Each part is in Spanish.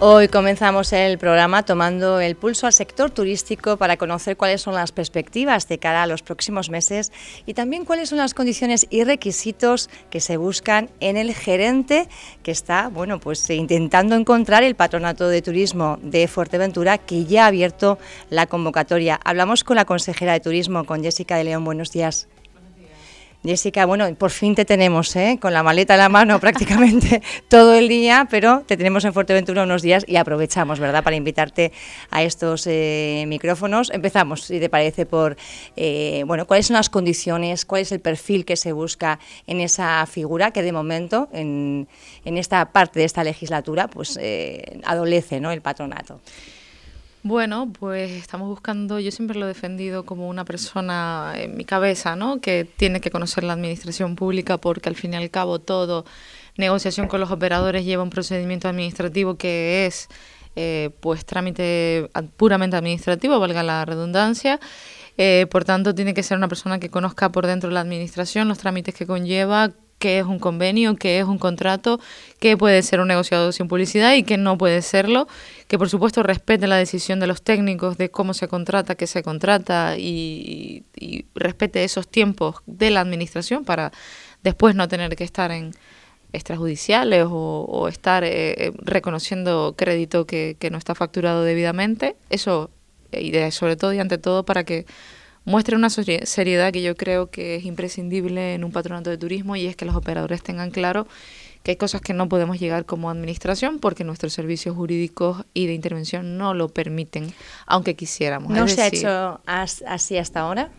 Hoy comenzamos el programa tomando el pulso al sector turístico para conocer cuáles son las perspectivas de cara a los próximos meses y también cuáles son las condiciones y requisitos que se buscan en el gerente que está, bueno, pues intentando encontrar el patronato de turismo de Fuerteventura que ya ha abierto la convocatoria. Hablamos con la consejera de turismo, con Jessica de León. Buenos días. Jessica, bueno, por fin te tenemos, ¿eh? con la maleta en la mano prácticamente todo el día, pero te tenemos en Fuerteventura unos días y aprovechamos, ¿verdad?, para invitarte a estos eh, micrófonos. Empezamos, si te parece, por, eh, bueno, cuáles son las condiciones, cuál es el perfil que se busca en esa figura que de momento, en, en esta parte de esta legislatura, pues adolece, ¿no?, el patronato. Bueno, pues estamos buscando, yo siempre lo he defendido como una persona en mi cabeza, ¿no? Que tiene que conocer la administración pública porque al fin y al cabo todo negociación con los operadores lleva un procedimiento administrativo que es eh, pues trámite puramente administrativo, valga la redundancia. Eh, por tanto, tiene que ser una persona que conozca por dentro la administración, los trámites que conlleva, qué es un convenio, qué es un contrato, qué puede ser un negociado sin publicidad y qué no puede serlo, que por supuesto respete la decisión de los técnicos de cómo se contrata, qué se contrata y, respete esos tiempos de la administración para después no tener que estar en extrajudiciales o, estar eh, eh, reconociendo crédito que, que no está facturado debidamente. Eso, y sobre todo y ante todo para que muestre una seriedad que yo creo que es imprescindible en un patronato de turismo y es que los operadores tengan claro que hay cosas que no podemos llegar como administración porque nuestros servicios jurídicos y de intervención no lo permiten, aunque quisiéramos. ¿No se ha hecho así hasta ahora?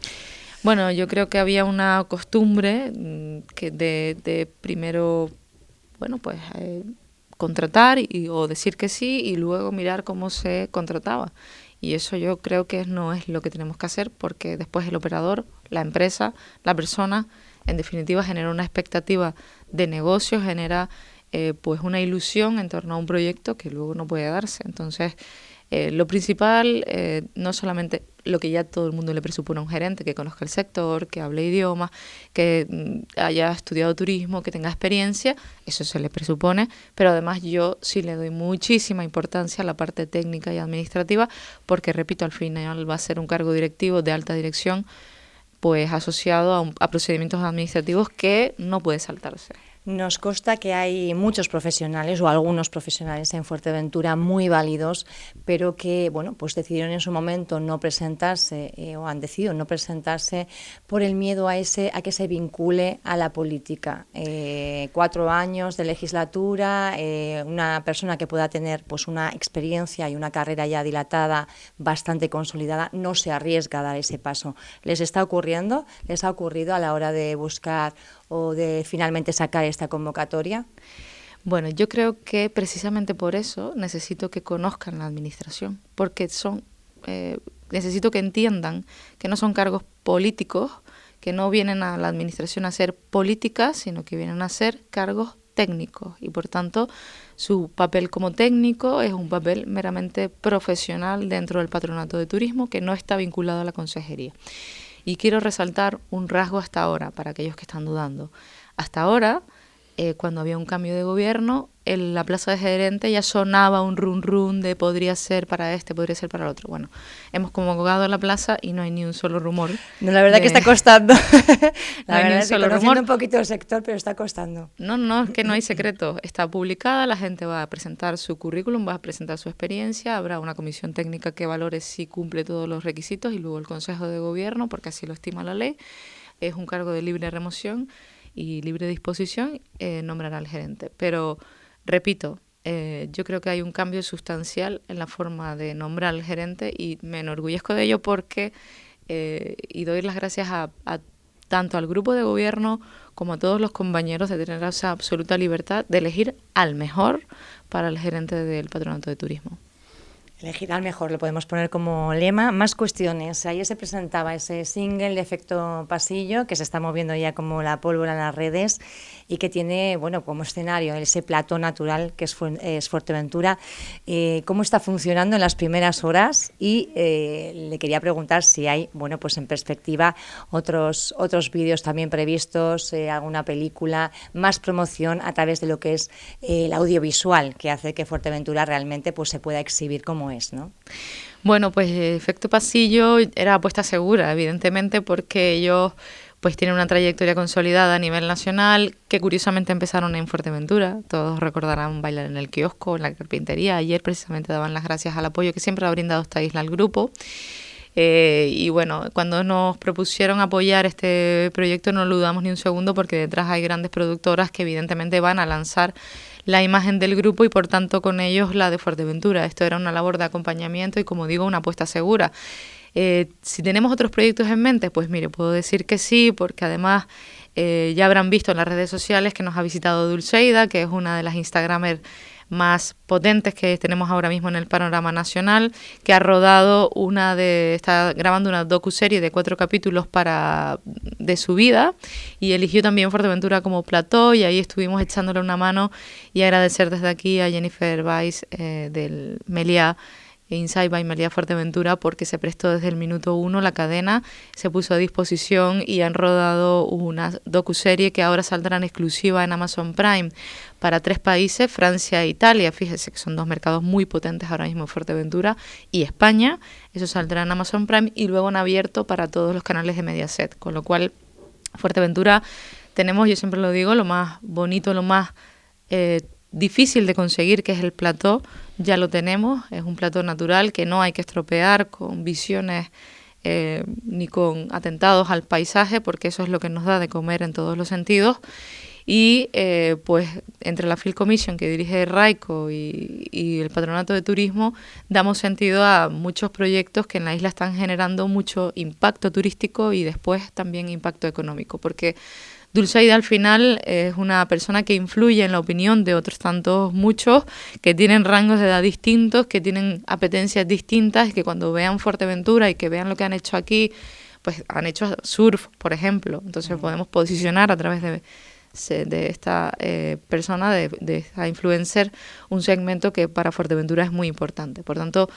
Bueno, yo creo que había una costumbre mm, que de, primero, bueno, pues eh, contratar y, o decir que sí y luego mirar cómo se contrataba. Y eso yo creo que no es lo que tenemos que hacer porque después el operador, la empresa, la persona, en definitiva genera una expectativa de negocio, genera eh, pues una ilusión en torno a un proyecto que luego no puede darse. Entonces, eh, lo principal, eh, no solamente lo que ya todo el mundo le presupone a un gerente, que conozca el sector, que hable idiomas, que mm, haya estudiado turismo, que tenga experiencia, eso se le presupone, pero además yo sí le doy muchísima importancia a la parte técnica y administrativa, porque repito, al final va a ser un cargo directivo de alta dirección, pues asociado a procedimientos administrativos que no puede saltarse. Nos consta que hay muchos profesionales o algunos profesionales en Fuerteventura muy válidos, pero que bueno, pues decidieron en su momento no presentarse eh, o han decidido no presentarse por el miedo a ese a que se vincule a la política. Eh, cuatro años de legislatura, eh, una persona que pueda tener pues una experiencia y una carrera ya dilatada, bastante consolidada, no se arriesga a dar ese paso. ¿Les está ocurriendo? ¿Les ha ocurrido a la hora de buscar o de finalmente sacar esta convocatoria? Bueno, yo creo que precisamente por eso necesito que conozcan la administración, porque son, eh, necesito que entiendan que no son cargos políticos, que no vienen a la administración a hacer política, sino que vienen a ser cargos técnicos y por tanto su papel como técnico es un papel meramente profesional dentro del patronato de turismo que no está vinculado a la consejería. Y quiero resaltar un rasgo hasta ahora, para aquellos que están dudando. Hasta ahora, eh, cuando había un cambio de gobierno, en la plaza de gerente ya sonaba un run run de podría ser para este, podría ser para el otro. Bueno, hemos convocado a la plaza y no hay ni un solo rumor. No, la verdad que está costando. la verdad es que conociendo un poquito el sector, pero está costando. No, no, es que no hay secreto. Está publicada, la gente va a presentar su currículum, va a presentar su experiencia, habrá una comisión técnica que valore si cumple todos los requisitos y luego el Consejo de Gobierno, porque así lo estima la ley. Es un cargo de libre remoción y libre disposición, eh, nombrará al gerente. Pero, repito, eh, yo creo que hay un cambio sustancial en la forma de nombrar al gerente y me enorgullezco de ello porque, eh, y doy las gracias a, tanto al grupo de gobierno como a todos los compañeros de tener esa absoluta libertad de elegir al mejor para el gerente del patronato de turismo. Elegir al mejor, lo podemos poner como lema. Más cuestiones. Ayer se presentaba ese single de efecto pasillo que se está moviendo ya como la pólvora en las redes y que tiene, bueno, como escenario ese plato natural que es, Fuerteventura. Eh, ¿Cómo está funcionando en las primeras horas? Y eh, le quería preguntar si hay, bueno, pues en perspectiva otros, otros vídeos también previstos, eh, alguna película, más promoción a través de lo que es el audiovisual que hace que Fuerteventura realmente pues se pueda exhibir como es, ¿no? Bueno, pues efecto pasillo era apuesta segura, evidentemente, porque ellos pues tienen una trayectoria consolidada a nivel nacional, que curiosamente empezaron en Fuerteventura. Todos recordarán bailar en el kiosco, en la carpintería. Ayer precisamente daban las gracias al apoyo que siempre ha brindado esta isla al grupo. Eh, y bueno, cuando nos propusieron apoyar este proyecto no lo dudamos ni un segundo porque detrás hay grandes productoras que evidentemente van a lanzar la imagen del grupo y por tanto con ellos la de Fuerteventura. Esto era una labor de acompañamiento y como digo, una apuesta segura. Eh, si tenemos otros proyectos en mente, pues mire, puedo decir que sí, porque además eh, ya habrán visto en las redes sociales que nos ha visitado Dulceida, que es una de las Instagramers más potentes que tenemos ahora mismo en el panorama nacional, que ha rodado una de, está grabando una docu-serie de cuatro capítulos para de su vida y eligió también Fuerteventura como plató y ahí estuvimos echándole una mano y agradecer desde aquí a Jennifer Weiss eh, del Meliá Inside by María Fuerteventura porque se prestó desde el minuto uno la cadena, se puso a disposición y han rodado una docuserie que ahora saldrá en exclusiva en Amazon Prime. Para tres países, Francia e Italia, fíjese que son dos mercados muy potentes ahora mismo Fuerteventura y España, eso saldrá en Amazon Prime y luego en abierto para todos los canales de Mediaset, con lo cual Fuerteventura tenemos, yo siempre lo digo, lo más bonito, lo más eh, difícil de conseguir, que es el plató, ya lo tenemos, es un plató natural que no hay que estropear con visiones eh, ni con atentados al paisaje, porque eso es lo que nos da de comer en todos los sentidos. Y eh, pues entre la Field Commission que dirige Raico y, y, el Patronato de Turismo damos sentido a muchos proyectos que en la isla están generando mucho impacto turístico y después también impacto económico, porque Dulceida al final es una persona que influye en la opinión de otros tantos muchos que tienen rangos de edad distintos, que tienen apetencias distintas y que cuando vean Fuerteventura y que vean lo que han hecho aquí, pues han hecho surf, por ejemplo. Entonces podemos posicionar a través de de esta eh, persona, de, de, esta influencer, un segmento que para Fuerteventura es muy importante. Por tanto,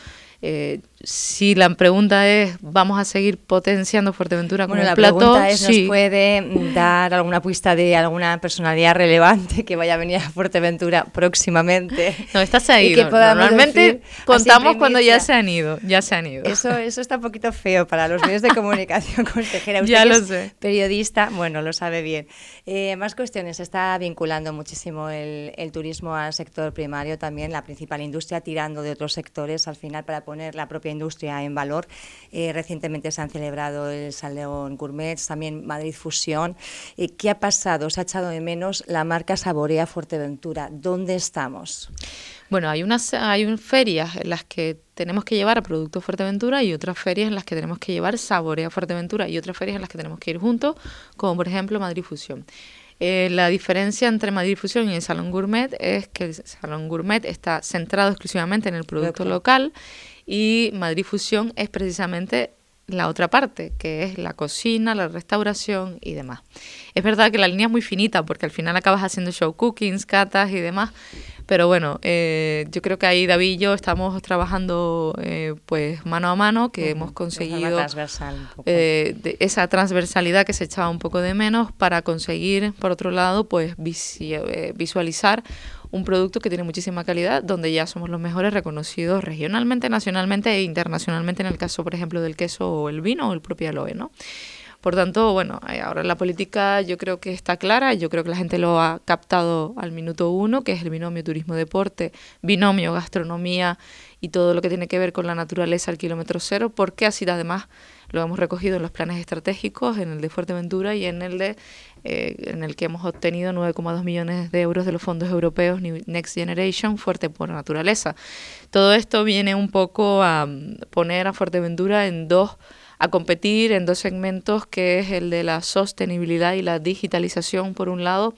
eh, si la pregunta es, ¿vamos a seguir potenciando Fuerteventura como bueno, la plato? Pregunta es, ¿Nos puede dar alguna pista de alguna personalidad relevante que vaya a venir a Fuerteventura próximamente? No, ha ido. Normalmente contamos cuando ya se han ido, ya se han ido. Eso, eso está un poquito feo para los medios de comunicación, consejera. Usted ya lo es sé. periodista, bueno, lo sabe bien. Eh, más cuestiones, se está vinculando muchísimo el, el turismo al sector primario también, la principal industria, tirando de otros sectores al final para poner la propia industria en valor. Eh, recientemente se han celebrado el Salón Gourmet, también Madrid Fusión. Eh, ¿Qué ha pasado? ¿Se ha echado de menos la marca Saborea Fuerteventura? ¿Dónde estamos? Bueno, hay unas hay ferias en las que tenemos que llevar a Producto Fuerteventura y otras ferias en las que tenemos que llevar Saborea Fuerteventura y otras ferias en las que tenemos que ir juntos, como por ejemplo Madrid Fusión. Eh, la diferencia entre Madrid Fusión y el Salón Gourmet es que el Salón Gourmet está centrado exclusivamente en el producto local y Madrid Fusión es precisamente la otra parte, que es la cocina, la restauración y demás. Es verdad que la línea es muy finita porque al final acabas haciendo show cookings, catas y demás, pero bueno, eh, yo creo que ahí David y yo estamos trabajando eh, pues mano a mano, que hemos conseguido eh, esa transversalidad que se echaba un poco de menos para conseguir, por otro lado, pues visualizar un producto que tiene muchísima calidad, donde ya somos los mejores reconocidos regionalmente, nacionalmente e internacionalmente en el caso, por ejemplo, del queso o el vino o el propio aloe, ¿no? Por tanto, bueno, eh, ahora la política yo creo que está clara, yo creo que la gente lo ha captado al minuto uno, que es el binomio turismo-deporte, binomio gastronomía y todo lo que tiene que ver con la naturaleza al kilómetro cero, porque así además lo hemos recogido en los planes estratégicos, en el de Fuerteventura y en el de eh, en el que hemos obtenido 9,2 millones de euros de los fondos europeos Next Generation, fuerte por naturaleza. Todo esto viene un poco a mm, poner a Fuerteventura en dos a competir en dos segmentos que es el de la sostenibilidad y la digitalización por un lado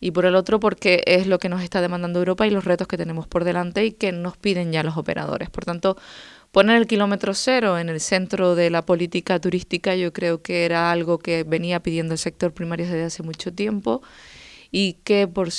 y por el otro porque es lo que nos está demandando Europa y los retos que tenemos por delante y que nos piden ya los operadores. Por tanto, poner el kilómetro cero en el centro de la política turística yo creo que era algo que venía pidiendo el sector primario desde hace mucho tiempo y que por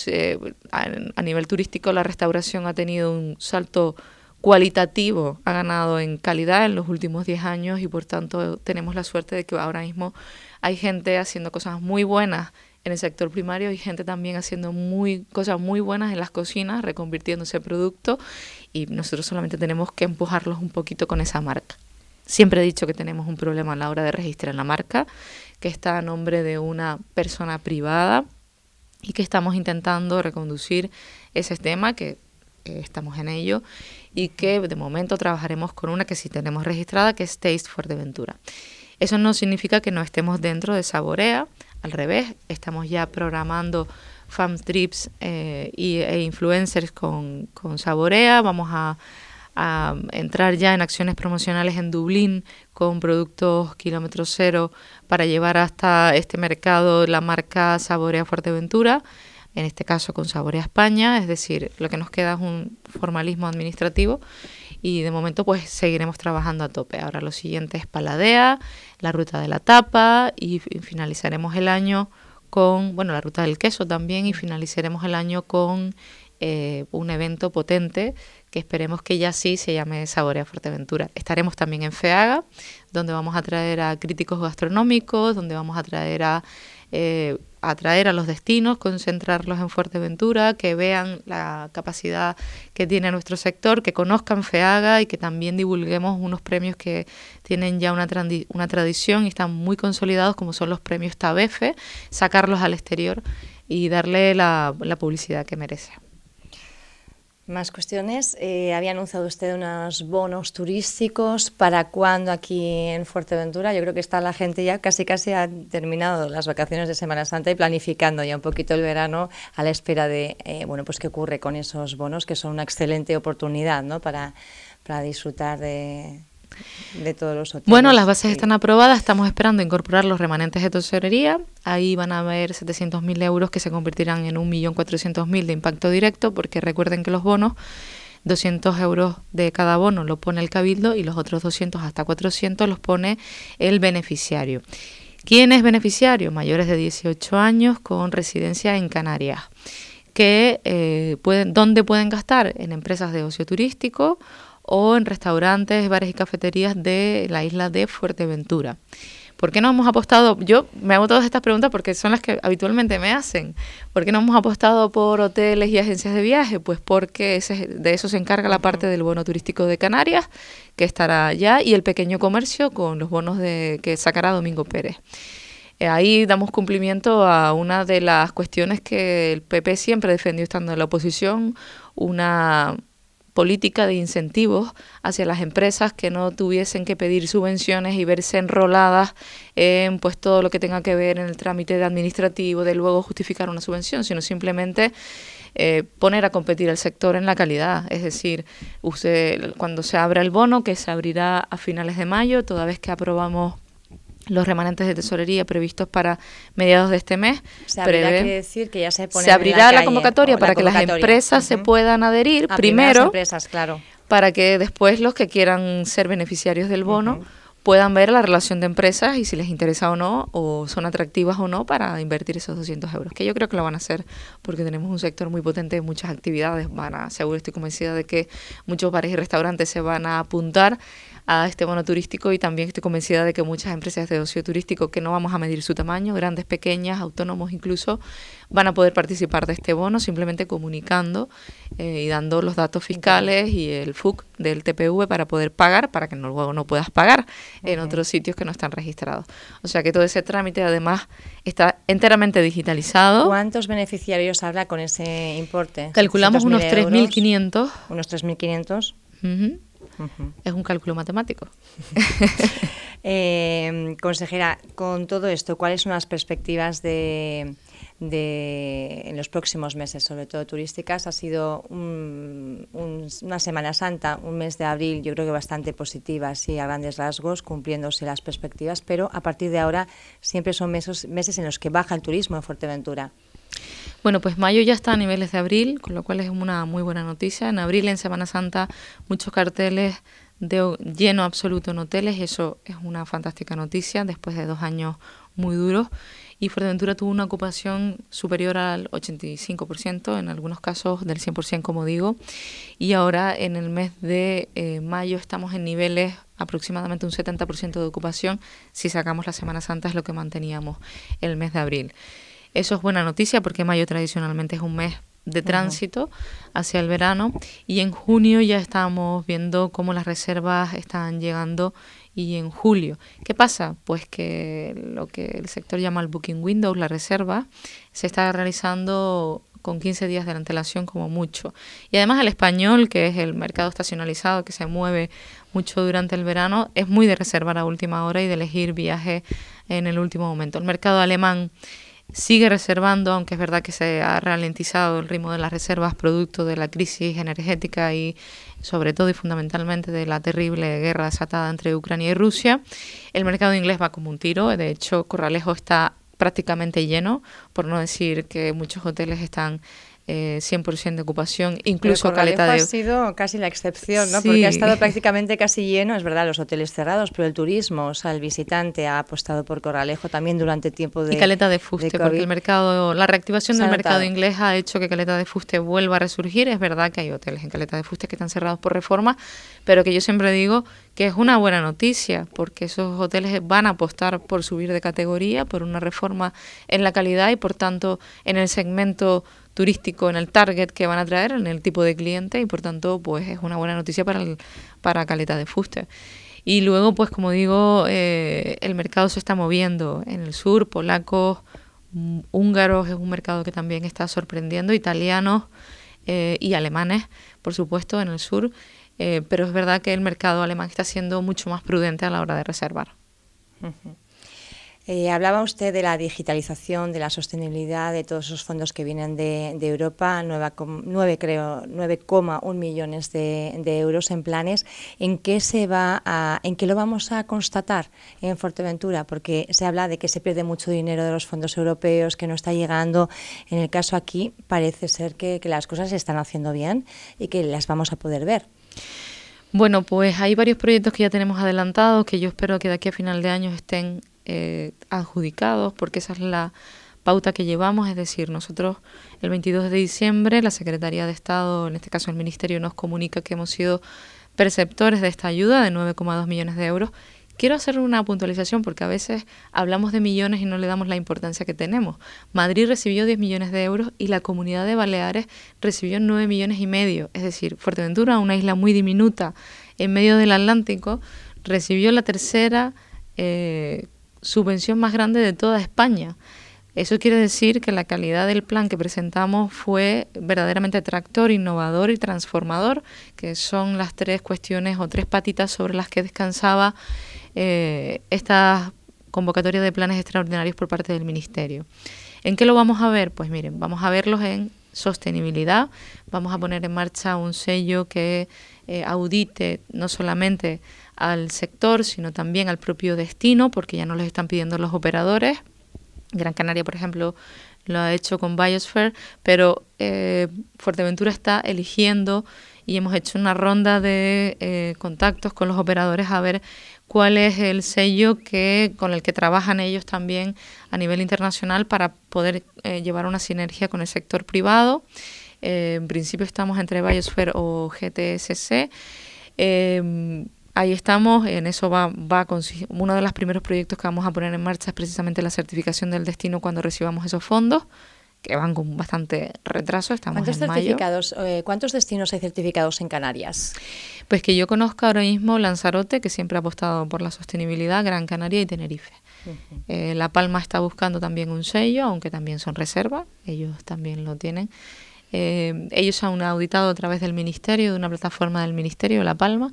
a nivel turístico la restauración ha tenido un salto cualitativo, ha ganado en calidad en los últimos 10 años y por tanto tenemos la suerte de que ahora mismo hay gente haciendo cosas muy buenas en el sector primario y gente también haciendo muy cosas muy buenas en las cocinas, reconvirtiéndose en producto y nosotros solamente tenemos que empujarlos un poquito con esa marca. Siempre he dicho que tenemos un problema a la hora de registrar la marca, que está a nombre de una persona privada y que estamos intentando reconducir ese tema, que estamos en ello y que de momento trabajaremos con una que sí tenemos registrada, que es Taste Fuerteventura. Eso no significa que no estemos dentro de Saborea, al revés, estamos ya programando fan trips eh, y, e influencers con, con Saborea. Vamos a, a, entrar ya en acciones promocionales en Dublín con productos kilómetro cero para llevar hasta este mercado la marca Saborea Fuerteventura. En este caso con Saborea España, es decir, lo que nos queda es un formalismo administrativo y de momento pues seguiremos trabajando a tope. Ahora lo siguiente es Paladea, la ruta de la tapa y finalizaremos el año con, bueno, la ruta del queso también y finalizaremos el año con eh, un evento potente que esperemos que ya sí se llame Saborea Fuerteventura. Estaremos también en FEAGA, donde vamos a traer a críticos gastronómicos, donde vamos a traer a eh, atraer a los destinos, concentrarlos en Fuerteventura, que vean la capacidad que tiene nuestro sector, que conozcan FEAGA y que también divulguemos unos premios que tienen ya una, tradición y están muy consolidados, como son los premios TABEFE, sacarlos al exterior y darle la publicidad que merece. Más cuestiones. Eh, había anunciado usted unos bonos turísticos. ¿Para cuándo aquí en Fuerteventura? Yo creo que está la gente ya casi casi ha terminado las vacaciones de Semana Santa y planificando ya un poquito el verano a la espera de, eh, bueno, pues qué ocurre con esos bonos, que son una excelente oportunidad, ¿no? Para, para disfrutar de, de todos los hoteles. Bueno, las bases están aprobadas, estamos esperando incorporar los remanentes de tesorería. Ahí van a haber 700.000 euros que se convertirán en 1.400.000 de impacto directo, porque recuerden que los bonos 200 euros de cada bono lo pone el cabildo y los otros 200 hasta 400 los pone el beneficiario. ¿Quién es beneficiario? Mayores de 18 años con residencia en Canarias. Que, eh, pueden, ¿Dónde pueden gastar? En empresas de ocio turístico o en restaurantes, bares y cafeterías de la isla de Fuerteventura. ¿Por qué no hemos apostado? Yo me hago todas estas preguntas porque son las que habitualmente me hacen. ¿Por qué no hemos apostado por hoteles y agencias de viaje? Pues porque de eso se encarga la parte del bono turístico de Canarias, que estará allá, y el pequeño comercio con los bonos de, que sacará Domingo Pérez. Eh, ahí damos cumplimiento a una de las cuestiones que el PP siempre defendió estando en la oposición, una política de incentivos hacia las empresas que no tuviesen que pedir subvenciones y verse enroladas en pues todo lo que tenga que ver en el trámite administrativo de luego justificar una subvención, sino simplemente eh, poner a competir al sector en la calidad. Es decir, cuando se abra el bono, que se abrirá a finales de mayo, toda vez que aprobamos los remanentes de tesorería previstos para mediados de este mes. Se, decir que ya se, abrirá la, convocatoria para que las empresas se puedan adherir primero, empresas, claro. para que después los que quieran ser beneficiarios del bono puedan ver la relación de empresas y si les interesa o no, o son atractivas o no para invertir esos 200 euros, que yo creo que lo van a hacer porque tenemos un sector muy potente de muchas actividades, van a, seguro estoy convencida de que muchos bares y restaurantes se van a apuntar a este bono turístico y también estoy convencida de que muchas empresas de ocio turístico que no vamos a medir su tamaño, grandes, pequeñas, autónomos incluso, van a poder participar de este bono simplemente comunicando eh, y dando los datos fiscales y el FUC del TPV para poder pagar, para que no, luego no puedas pagar en otros sitios que no están registrados. O sea que todo ese trámite además está enteramente digitalizado. ¿Cuántos beneficiarios habla con ese importe? Calculamos unos 3.500. Unos 3.500. Es un cálculo matemático. eh, consejera, con todo esto, ¿cuáles son las perspectivas de, de, en los próximos meses, sobre todo turísticas? Ha sido una Semana Santa, un mes de abril, yo creo que bastante positiva, así a grandes rasgos, cumpliéndose las perspectivas, pero a partir de ahora siempre son meses, meses en los que baja el turismo en Fuerteventura. Bueno, pues mayo ya está a niveles de abril, con lo cual es una muy buena noticia. En abril, en Semana Santa, muchos carteles de lleno absoluto en hoteles, eso es una fantástica noticia después de dos años muy duros. Y Fuerteventura tuvo una ocupación superior al 85%, en algunos casos del 100%, como digo. Y ahora en el mes de eh, mayo estamos en niveles aproximadamente un 70% de ocupación. Si sacamos la Semana Santa es lo que manteníamos el mes de abril. Eso es buena noticia porque mayo tradicionalmente es un mes de tránsito hacia el verano y en junio ya estamos viendo cómo las reservas están llegando y en julio. ¿Qué pasa? Pues que lo que el sector llama el booking window, la reserva, se está realizando con 15 días de antelación como mucho. Y además el español, que es el mercado estacionalizado que se mueve mucho durante el verano, es muy de reservar a última hora y de elegir viaje en el último momento. El mercado alemán sigue reservando, aunque es verdad que se ha ralentizado el ritmo de las reservas producto de la crisis energética y sobre todo y fundamentalmente de la terrible guerra desatada entre Ucrania y Rusia. El mercado inglés va como un tiro, de hecho Corralejo está prácticamente lleno, por no decir que muchos hoteles están eh, 100% de ocupación, incluso Caleta de... ha sido casi la excepción, ¿no? Porque ha estado prácticamente casi lleno, es verdad, los hoteles cerrados, pero el turismo, o sea, el visitante ha apostado por Corralejo también durante tiempo de... Y Caleta de Fuste, porque el mercado, la reactivación del mercado inglés ha hecho que Caleta de Fuste vuelva a resurgir. Es verdad que hay hoteles en Caleta de Fuste que están cerrados por reforma, pero que yo siempre digo que es una buena noticia, porque esos hoteles van a apostar por subir de categoría, por una reforma en la calidad y por tanto en el segmento turístico en el target que van a traer, en el tipo de cliente y por tanto pues es una buena noticia para, el, para Caleta de Fuste. Y luego pues como digo, eh, el mercado se está moviendo en el sur, polacos, mm, húngaros es un mercado que también está sorprendiendo, italianos eh, y alemanes, por supuesto, en el sur. Eh, pero es verdad que el mercado alemán está siendo mucho más prudente a la hora de reservar. Eh, hablaba usted de la digitalización, de la sostenibilidad, de todos esos fondos que vienen de, Europa, 9, creo, 9,1 millones de, euros en planes. ¿En qué se va a, en qué lo vamos a constatar en Fuerteventura? Porque se habla de que se pierde mucho dinero de los fondos europeos, que no está llegando. En el caso aquí parece ser que, que las cosas se están haciendo bien y que las vamos a poder ver. Bueno, pues hay varios proyectos que ya tenemos adelantados que yo espero que de aquí a final de año estén eh, adjudicados, porque esa es la pauta que llevamos, es decir, nosotros el 22 de diciembre la Secretaría de Estado, en este caso el Ministerio, nos comunica que hemos sido perceptores de esta ayuda de 9,2 millones de euros. Quiero hacer una puntualización porque a veces hablamos de millones y no le damos la importancia que tenemos. Madrid recibió 10 millones de euros y la comunidad de Baleares recibió 9 millones y medio. Es decir, Fuerteventura, una isla muy diminuta en medio del Atlántico, recibió la tercera eh, subvención más grande de toda España. Eso quiere decir que la calidad del plan que presentamos fue verdaderamente tractor, innovador y transformador, que son las tres cuestiones o tres patitas sobre las que descansaba eh, esta convocatoria de planes extraordinarios por parte del Ministerio. ¿En qué lo vamos a ver? Pues miren, vamos a verlos en sostenibilidad, vamos a poner en marcha un sello que eh, audite no solamente al sector, sino también al propio destino, porque ya no les están pidiendo los operadores. Gran Canaria, por ejemplo, lo ha hecho con Biosphere, pero eh, Fuerteventura está eligiendo y hemos hecho una ronda de eh, contactos con los operadores a ver cuál es el sello que con el que trabajan ellos también a nivel internacional para poder eh, llevar una sinergia con el sector privado. en principio estamos entre Biosphere o GTSC. Ahí estamos, en eso va, va a uno de los primeros proyectos que vamos a poner en marcha es precisamente la certificación del destino cuando recibamos esos fondos, que van con bastante retraso, estamos ¿Cuántos en certificados, eh, ¿Cuántos destinos hay certificados en Canarias? Pues que yo conozco ahora mismo Lanzarote, que siempre ha apostado por la sostenibilidad, Gran Canaria y Tenerife. Eh, la Palma está buscando también un sello, aunque también son reservas, ellos también lo tienen. Eh, ellos han auditado a través del Ministerio, de una plataforma del Ministerio, La Palma,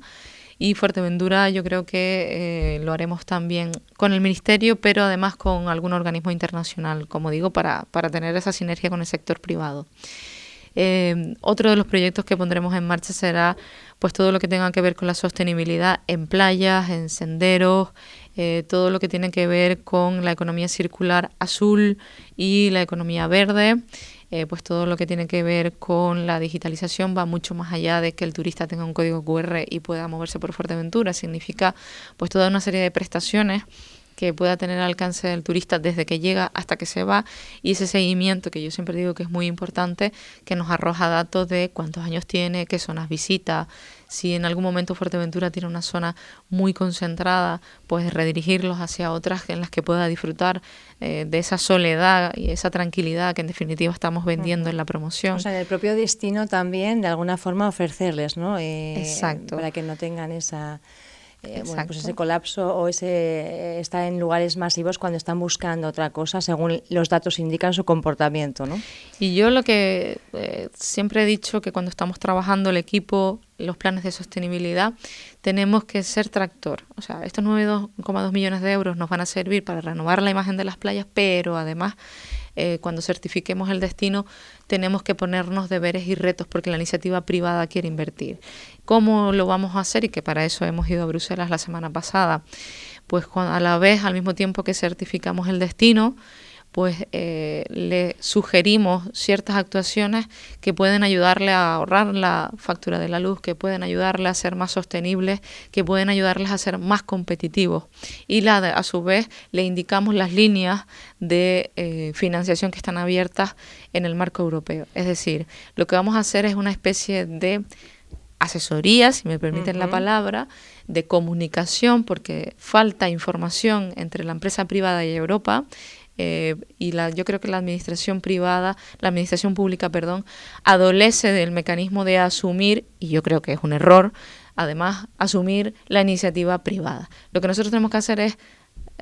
y Fuerteventura yo creo que eh, lo haremos también con el Ministerio, pero además con algún organismo internacional, como digo, para, para tener esa sinergia con el sector privado. Eh, otro de los proyectos que pondremos en marcha será pues todo lo que tenga que ver con la sostenibilidad en playas, en senderos, eh, todo lo que tiene que ver con la economía circular azul y la economía verde. Eh, pues todo lo que tiene que ver con la digitalización va mucho más allá de que el turista tenga un código QR y pueda moverse por Fuerteventura. Significa pues toda una serie de prestaciones que pueda tener alcance del turista desde que llega hasta que se va y ese seguimiento que yo siempre digo que es muy importante, que nos arroja datos de cuántos años tiene, qué zonas visita, si en algún momento Fuerteventura tiene una zona muy concentrada, pues redirigirlos hacia otras en las que pueda disfrutar eh, de esa soledad y esa tranquilidad que en definitiva estamos vendiendo en la promoción. O sea, en el propio destino también de alguna forma ofrecerles, ¿no? Eh, Exacto. Para que no tengan esa eh, bueno, pues ese colapso o ese eh, está en lugares masivos cuando están buscando otra cosa según los datos indican su comportamiento, ¿no? Y yo lo que eh, siempre he dicho que cuando estamos trabajando el equipo, los planes de sostenibilidad, tenemos que ser tractor. O sea, estos 9,2 millones de euros nos van a servir para renovar la imagen de las playas, pero además eh, cuando certifiquemos el destino, tenemos que ponernos deberes y retos porque la iniciativa privada quiere invertir. ¿Cómo lo vamos a hacer? Y que para eso hemos ido a Bruselas la semana pasada. Pues a la vez, al mismo tiempo que certificamos el destino, pues eh, le sugerimos ciertas actuaciones que pueden ayudarle a ahorrar la factura de la luz, que pueden ayudarle a ser más sostenibles, que pueden ayudarles a ser más competitivos. Y la, a su vez le indicamos las líneas de eh, financiación que están abiertas en el marco europeo. Es decir, lo que vamos a hacer es una especie de asesoría, si me permiten la palabra, de comunicación, porque falta información entre la empresa privada y Europa eh, y la, yo creo que la administración privada, la administración pública, perdón, adolece del mecanismo de asumir, y yo creo que es un error, además, asumir la iniciativa privada. Lo que nosotros tenemos que hacer es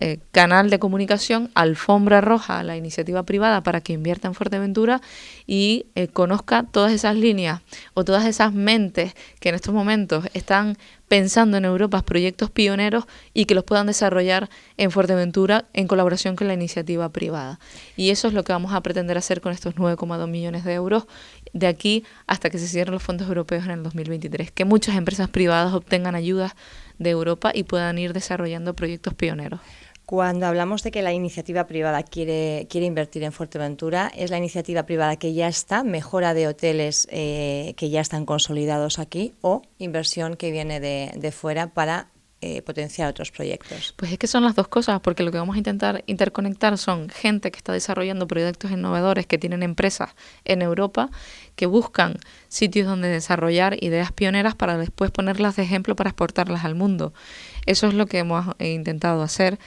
eh, canal de comunicación, alfombra roja a la iniciativa privada para que invierta en Fuerteventura y eh, conozca todas esas líneas o todas esas mentes que en estos momentos están pensando en Europa proyectos pioneros y que los puedan desarrollar en Fuerteventura en colaboración con la iniciativa privada. Y eso es lo que vamos a pretender hacer con estos 9,2 millones de euros de aquí hasta que se cierren los fondos europeos en el 2023, que muchas empresas privadas obtengan ayudas de Europa y puedan ir desarrollando proyectos pioneros. Cuando hablamos de que la iniciativa privada quiere, quiere invertir en Fuerteventura, ¿es la iniciativa privada que ya está, mejora de hoteles eh, que ya están consolidados aquí o inversión que viene de, de fuera para eh, potenciar otros proyectos? Pues es que son las dos cosas, porque lo que vamos a intentar interconectar son gente que está desarrollando proyectos innovadores, que tienen empresas en Europa, que buscan sitios donde desarrollar ideas pioneras para después ponerlas de ejemplo para exportarlas al mundo. Eso es lo que hemos intentado hacer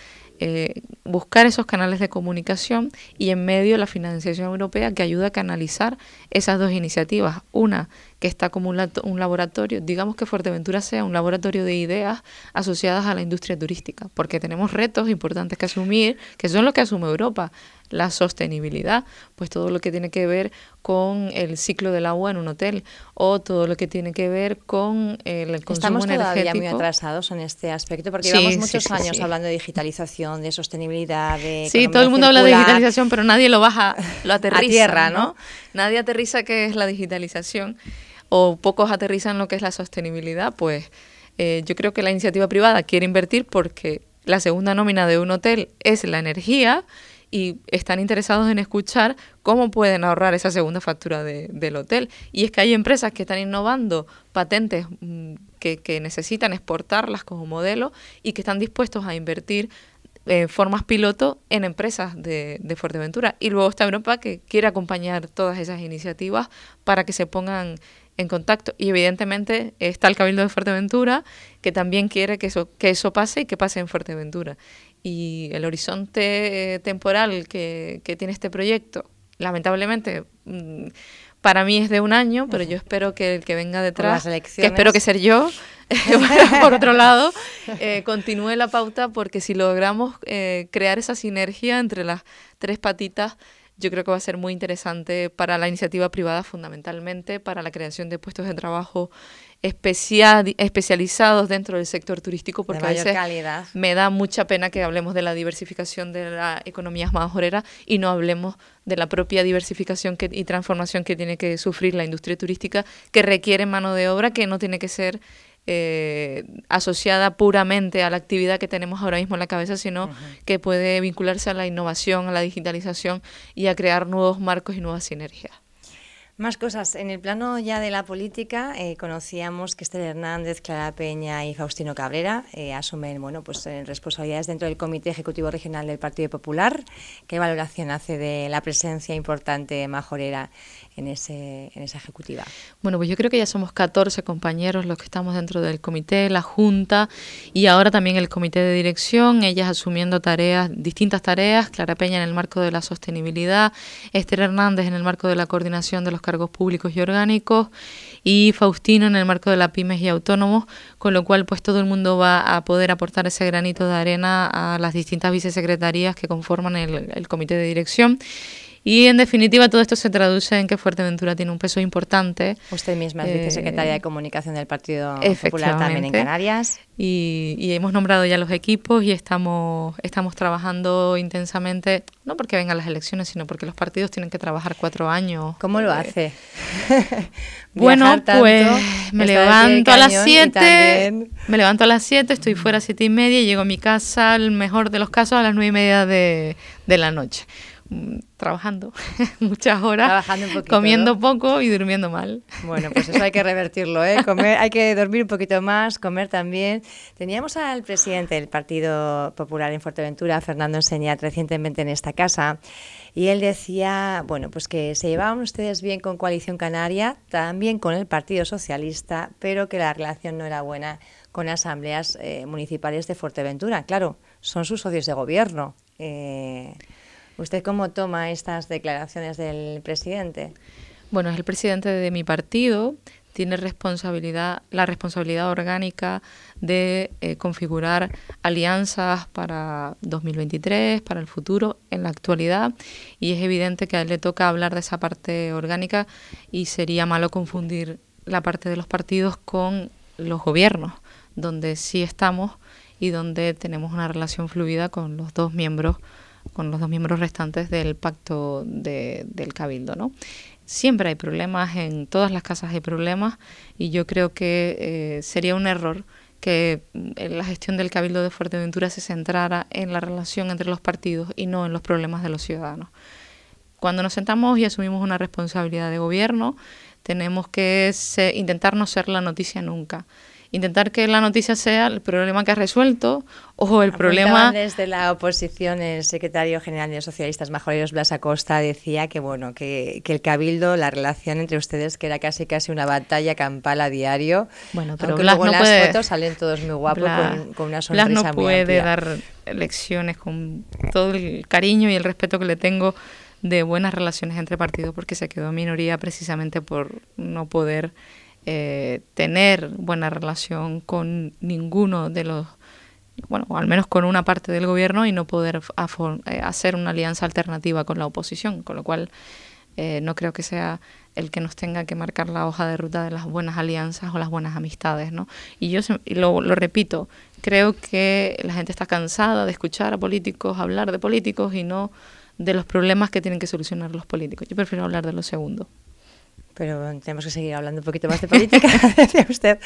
eh, buscar esos canales de comunicación y en medio la financiación europea que ayuda a canalizar esas dos iniciativas. Una que está como un, laboratorio, digamos que Fuerteventura sea un laboratorio de ideas asociadas a la industria turística, porque tenemos retos importantes que asumir, que son los que asume Europa la sostenibilidad, pues todo lo que tiene que ver con el ciclo del agua en un hotel o todo lo que tiene que ver con el consumo Estamos todavía muy atrasados en este aspecto porque llevamos muchos años hablando de digitalización, de sostenibilidad, de Sí, todo el mundo habla de digitalización, pero nadie lo baja, lo aterriza, a tierra, ¿no? Nadie aterriza qué es la digitalización o pocos aterrizan lo que es la sostenibilidad, pues eh, yo creo que la iniciativa privada quiere invertir porque la segunda nómina de un hotel es la energía y están interesados en escuchar cómo pueden ahorrar esa segunda factura del hotel. Y es que hay empresas que están innovando patentes mm, que, necesitan exportarlas como modelo y que están dispuestos a invertir en formas piloto en empresas de, de, Fuerteventura. Y luego está Europa que quiere acompañar todas esas iniciativas para que se pongan en contacto. Y evidentemente está el Cabildo de Fuerteventura que también quiere que eso, que eso pase y que pase en Fuerteventura. Y el horizonte temporal que, tiene este proyecto, lamentablemente, mm, para mí es de un año, pero yo espero que el que venga detrás, que espero que ser yo, por otro lado, eh, continúe la pauta porque si logramos eh, crear esa sinergia entre las tres patitas, yo creo que va a ser muy interesante para la iniciativa privada fundamentalmente, para la creación de puestos de trabajo especial, especializados dentro del sector turístico, porque a veces me da mucha pena que hablemos de la diversificación de la economía majorera y no hablemos de la propia diversificación que, y transformación que tiene que sufrir la industria turística, que requiere mano de obra que no tiene que ser eh, asociada puramente a la actividad que tenemos ahora mismo en la cabeza, sino que puede vincularse a la innovación, a la digitalización y a crear nuevos marcos y nuevas sinergias. Más cosas. En el plano ya de la política, eh, conocíamos que Esther Hernández, Clara Peña y Faustino Cabrera eh, asumen bueno, pues, responsabilidades dentro del Comité Ejecutivo Regional del Partido Popular. ¿Qué valoración hace de la presencia importante majorera en, ese, en esa ejecutiva? Bueno, pues yo creo que ya somos 14 compañeros los que estamos dentro del comité, la Junta y ahora también el comité de dirección, ellas asumiendo tareas, distintas tareas, Clara Peña en el marco de la sostenibilidad, Esther Hernández en el marco de la coordinación de los cargos públicos y orgánicos y Faustino en el marco de la pymes y autónomos, con lo cual pues todo el mundo va a poder aportar ese granito de arena a las distintas vicesecretarías que conforman el, el comité de dirección y en definitiva todo esto se traduce en que Fuerteventura tiene un peso importante. Usted misma es eh, vicesecretaria de Comunicación del Partido Popular también en Canarias. Y, hemos nombrado ya los equipos y estamos, estamos trabajando intensamente, no porque vengan las elecciones, sino porque los partidos tienen que trabajar cuatro años. ¿Cómo lo eh, hace? bueno, pues me levanto a las siete, me levanto a las siete, estoy fuera a siete y media y llego a mi casa, el mejor de los casos, a las nueve y media de, de la noche. Mm, trabajando muchas horas, comiendo poco y durmiendo mal. Bueno, pues eso hay que revertirlo, ¿eh? Comer, hay que dormir un poquito más, comer también. Teníamos al presidente del Partido Popular en Fuerteventura, Fernando Enseñat, recientemente en esta casa, y él decía, bueno, pues que se llevaban ustedes bien con Coalición Canaria, también con el Partido Socialista, pero que la relación no era buena con asambleas eh, municipales de Fuerteventura. Claro, son sus socios de gobierno. Eh, ¿Usted cómo toma estas declaraciones del presidente? Bueno, es el presidente de mi partido, tiene responsabilidad, la responsabilidad orgánica de eh, configurar alianzas para 2023, para el futuro, en la actualidad, y es evidente que a él le toca hablar de esa parte orgánica y sería malo confundir la parte de los partidos con los gobiernos, donde sí estamos y donde tenemos una relación fluida con los dos miembros con los dos miembros restantes del pacto de, del cabildo, ¿no? Siempre hay problemas, en todas las casas hay problemas y yo creo que eh, sería un error que eh, la gestión del Cabildo de Fuerteventura se centrara en la relación entre los partidos y no en los problemas de los ciudadanos. Cuando nos sentamos y asumimos una responsabilidad de gobierno, tenemos que intentar no ser la noticia nunca intentar que la noticia sea el problema que ha resuelto o el problema... Desde la oposición, el secretario general de los socialistas, Majoreros Blas Acosta, decía que, bueno, que, que, el cabildo, la relación entre ustedes, que era casi casi una batalla campal a diario. Bueno, pero Blas luego no las fotos salen todos muy guapos con, una sonrisa Blas no puede dar lecciones con todo el cariño y el respeto que le tengo de buenas relaciones entre partidos porque se quedó minoría precisamente por no poder eh, tener buena relación con ninguno de los, bueno, o al menos con una parte del gobierno y no poder eh, hacer una alianza alternativa con la oposición, con lo cual eh, no creo que sea el que nos tenga que marcar la hoja de ruta de las buenas alianzas o las buenas amistades, ¿no? Y yo lo, lo repito, creo que la gente está cansada de escuchar a políticos hablar de políticos y no de los problemas que tienen que solucionar los políticos. Yo prefiero hablar de lo segundo pero tenemos que seguir hablando un poquito más de política. decía usted,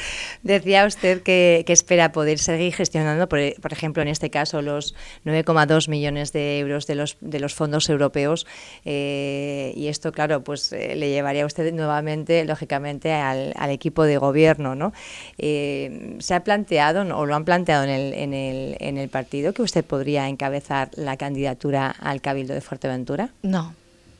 decía usted que, espera poder seguir gestionando, por, ejemplo, en este caso, los 9,2 millones de euros de los, de los fondos europeos. Eh, y esto, claro, pues eh, le llevaría a usted nuevamente, lógicamente, al, equipo de gobierno. ¿no? Eh, ¿Se ha planteado o lo han planteado en el, en, el, en el partido que usted podría encabezar la candidatura al Cabildo de Fuerteventura? No,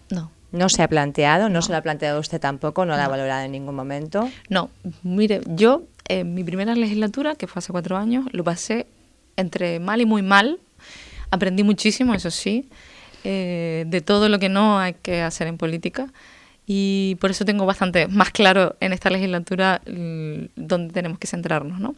no. ¿No se ha planteado? ¿No, se lo ha planteado usted tampoco? ¿No, la ha valorado en ningún momento? No, mire, yo en mi primera legislatura, que fue hace cuatro años, lo pasé entre mal y muy mal. Aprendí muchísimo, eso sí, eh, de todo lo que no hay que hacer en política. Y por eso tengo bastante más claro en esta legislatura dónde tenemos que centrarnos, ¿no?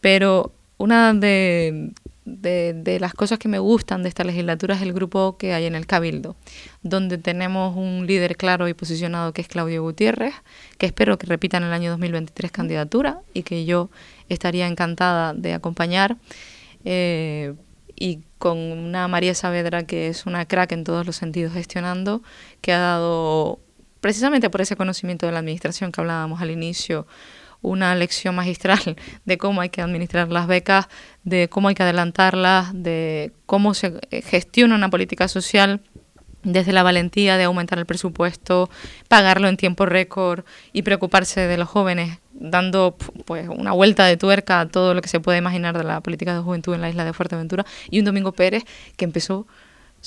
Pero una de de, las cosas que me gustan de esta legislatura es el grupo que hay en el Cabildo, donde tenemos un líder claro y posicionado que es Claudio Gutiérrez, que espero que repita en el año 2023 candidatura y que yo estaría encantada de acompañar. Eh, y con una María Saavedra que es una crack en todos los sentidos gestionando, que ha dado, precisamente por ese conocimiento de la administración que hablábamos al inicio, una lección magistral de cómo hay que administrar las becas, de cómo hay que adelantarlas, de cómo se gestiona una política social desde la valentía de aumentar el presupuesto, pagarlo en tiempo récord y preocuparse de los jóvenes, dando pues una vuelta de tuerca a todo lo que se puede imaginar de la política de juventud en la isla de Fuerteventura, y un Domingo Pérez que empezó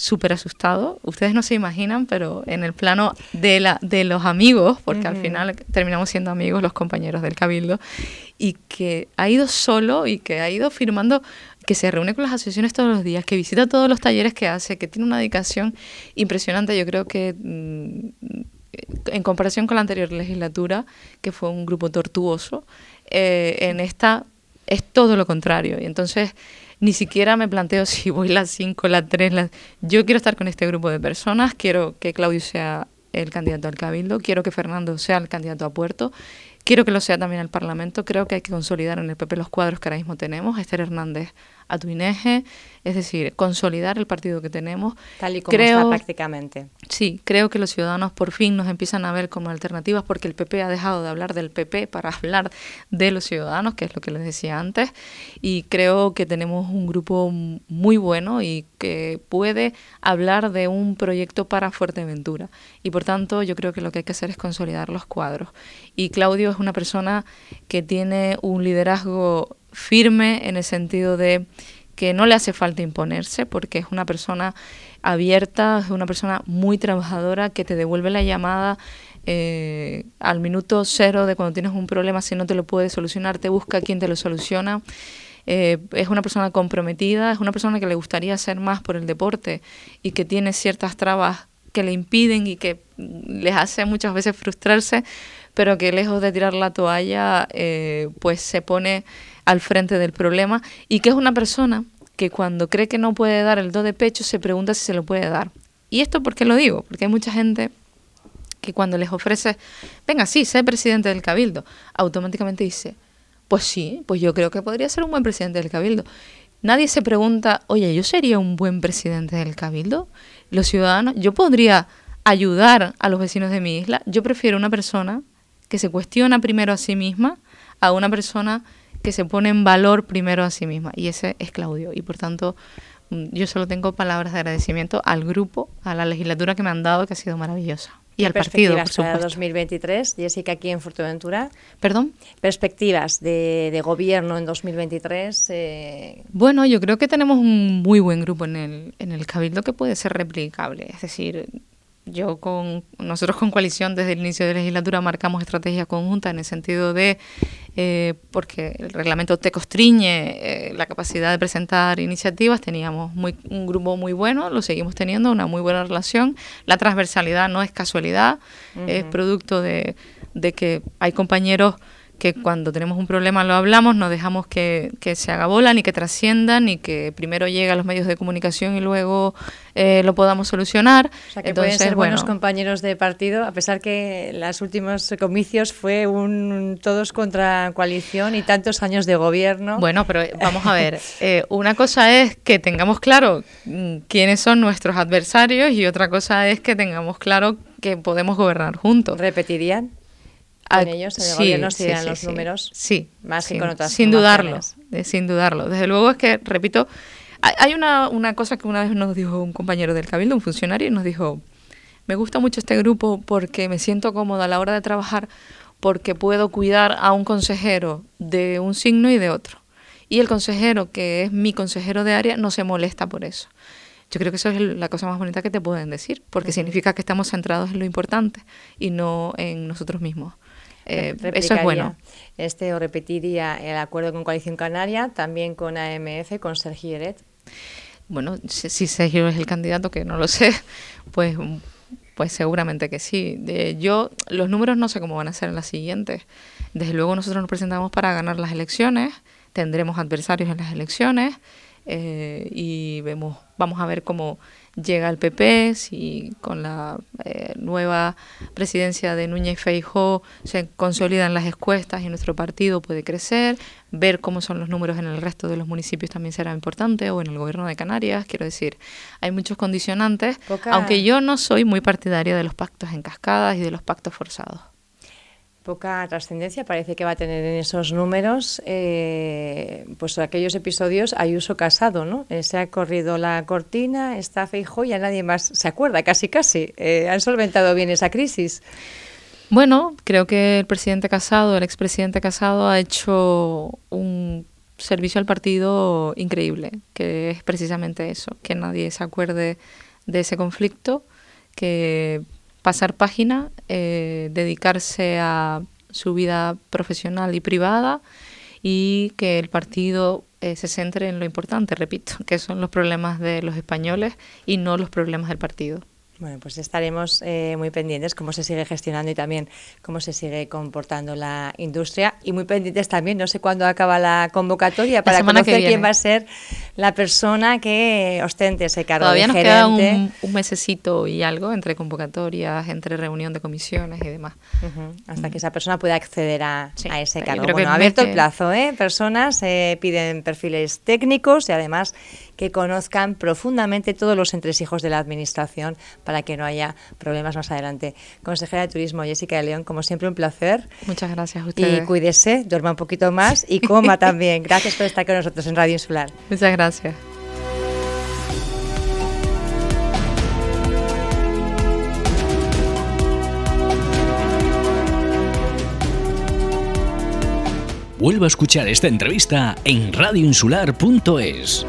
súper asustado. Ustedes no se imaginan, pero en el plano de, la, de los amigos, porque al final terminamos siendo amigos los compañeros del Cabildo, y que ha ido solo y que ha ido firmando, que se reúne con las asociaciones todos los días, que visita todos los talleres que hace, que tiene una dedicación impresionante. Yo creo que mm, en comparación con la anterior legislatura, que fue un grupo tortuoso, eh, en esta es todo lo contrario. Y entonces ni siquiera me planteo si voy las 5, las 3, yo quiero estar con este grupo de personas, quiero que Claudio sea el candidato al Cabildo, quiero que Fernando sea el candidato a Puerto, quiero que lo sea también el Parlamento, creo que hay que consolidar en el PP los cuadros que ahora mismo tenemos, Esther Hernández a Tuineje, es decir, consolidar el partido que tenemos. Tal y como está prácticamente. Sí, creo que los ciudadanos por fin nos empiezan a ver como alternativas porque el PP ha dejado de hablar del PP para hablar de los ciudadanos, que es lo que les decía antes, y creo que tenemos un grupo muy bueno y que puede hablar de un proyecto para Fuerteventura. Y por tanto, yo creo que lo que hay que hacer es consolidar los cuadros. Y Claudio es una persona que tiene un liderazgo firme en el sentido de que no le hace falta imponerse porque es una persona abierta, es una persona muy trabajadora que te devuelve la llamada eh, al minuto cero de cuando tienes un problema, si no te lo puede solucionar, te busca quien te lo soluciona. Eh, es una persona comprometida, es una persona que le gustaría hacer más por el deporte y que tiene ciertas trabas que le impiden y que les hace muchas veces frustrarse, pero que lejos de tirar la toalla, eh, pues se pone al frente del problema y que es una persona que cuando cree que no puede dar el do de pecho se pregunta si se lo puede dar. ¿Y esto por qué lo digo? Porque hay mucha gente que cuando les ofrece, venga, sí, sé presidente del cabildo, automáticamente dice, pues sí, pues yo creo que podría ser un buen presidente del cabildo. Nadie se pregunta, oye, ¿yo sería un buen presidente del cabildo? Los ciudadanos, yo podría ayudar a los vecinos de mi isla. Yo prefiero una persona que se cuestiona primero a sí misma a una persona que se pone en valor primero a sí misma. Y ese es Claudio. Y por tanto, mm, yo solo tengo palabras de agradecimiento al grupo, a la legislatura que me han dado, que ha sido maravillosa. Y al partido, por supuesto. para 2023, Jessica, aquí en Fuerteventura. ¿Perdón? Perspectivas de, de gobierno en 2023. Eh... Bueno, yo creo que tenemos un muy buen grupo en el, en el Cabildo que puede ser replicable. Es decir, yo con nosotros con coalición desde el inicio de la legislatura marcamos estrategia conjunta en el sentido de eh, porque el reglamento te constriñe eh, la capacidad de presentar iniciativas teníamos muy, un grupo muy bueno lo seguimos teniendo una muy buena relación. La transversalidad no es casualidad es producto de, de que hay compañeros que cuando tenemos un problema lo hablamos, no dejamos que, se haga bola, ni que trascienda, ni que primero llegue a los medios de comunicación y luego eh, lo podamos solucionar. O sea, que pueden ser buenos compañeros de partido, a pesar que los últimos comicios fue un todos contra coalición y tantos años de gobierno. Bueno, pero eh, vamos a ver, eh, una cosa es que tengamos claro mm, quiénes son nuestros adversarios y otra cosa es que tengamos claro que podemos gobernar juntos. ¿Repetirían? Con ellos en el gobierno sí, los números sí, más que con otras Sin dudarlo, sin dudarlo. Desde luego es que, repito, hay una, una cosa que una vez nos dijo un compañero del Cabildo, un funcionario, y nos dijo, me gusta mucho este grupo porque me siento cómoda a la hora de trabajar porque puedo cuidar a un consejero de un signo y de otro. Y el consejero, que es mi consejero de área, no se molesta por eso. Yo creo que eso es la cosa más bonita que te pueden decir, porque significa que estamos centrados en lo importante y no en nosotros mismos. Eh, eso es bueno. Este o repetiría el acuerdo con Coalición Canaria, también con AMF, con Sergio Eret. Bueno, si, Sergio es el candidato, que no lo sé, pues pues seguramente que sí. De, yo, los números no sé cómo van a ser en las siguientes. Desde luego nosotros nos presentamos para ganar las elecciones, tendremos adversarios en las elecciones eh, y vemos, vamos a ver cómo llega el PP, si con la eh, nueva presidencia de Núñez Feijó se consolidan las encuestas y nuestro partido puede crecer, ver cómo son los números en el resto de los municipios también será importante, o en el gobierno de Canarias, quiero decir, hay muchos condicionantes, aunque yo no soy muy partidaria de los pactos en cascadas y de los pactos forzados. Poca trascendencia parece que va a tener en esos números, eh, pues aquellos episodios Ayuso Casado, ¿no? Eh, se ha corrido la cortina, está Feijóo ya nadie más se acuerda, casi casi. Eh, ¿Han solventado bien esa crisis? Bueno, creo que el presidente Casado, el expresidente Casado, ha hecho un servicio al partido increíble, que es precisamente eso, que nadie se acuerde de ese conflicto, que pasar página, eh, dedicarse a su vida profesional y privada y que el partido eh, se centre en lo importante, repito, que son los problemas de los españoles y no los problemas del partido. Bueno, pues estaremos eh, muy pendientes cómo se sigue gestionando y también cómo se sigue comportando la industria y muy pendientes también, no sé cuándo acaba la convocatoria para conocer quién va a ser la persona que ostente ese cargo Todavía nos queda un, un, mesecito y algo entre convocatorias, entre reunión de comisiones y demás. hasta que esa persona pueda acceder a, ese cargo. Bueno, abierto el plazo, ¿eh? Personas eh, piden perfiles técnicos y además que conozcan profundamente todos los entresijos de la Administración para que no haya problemas más adelante. Consejera de Turismo, Jessica de León, como siempre un placer. Muchas gracias a ustedes. Y cuídese, duerma un poquito más y coma también. Gracias por estar con nosotros en Radio Insular. Muchas gracias. Vuelva a escuchar esta entrevista en radioinsular.es.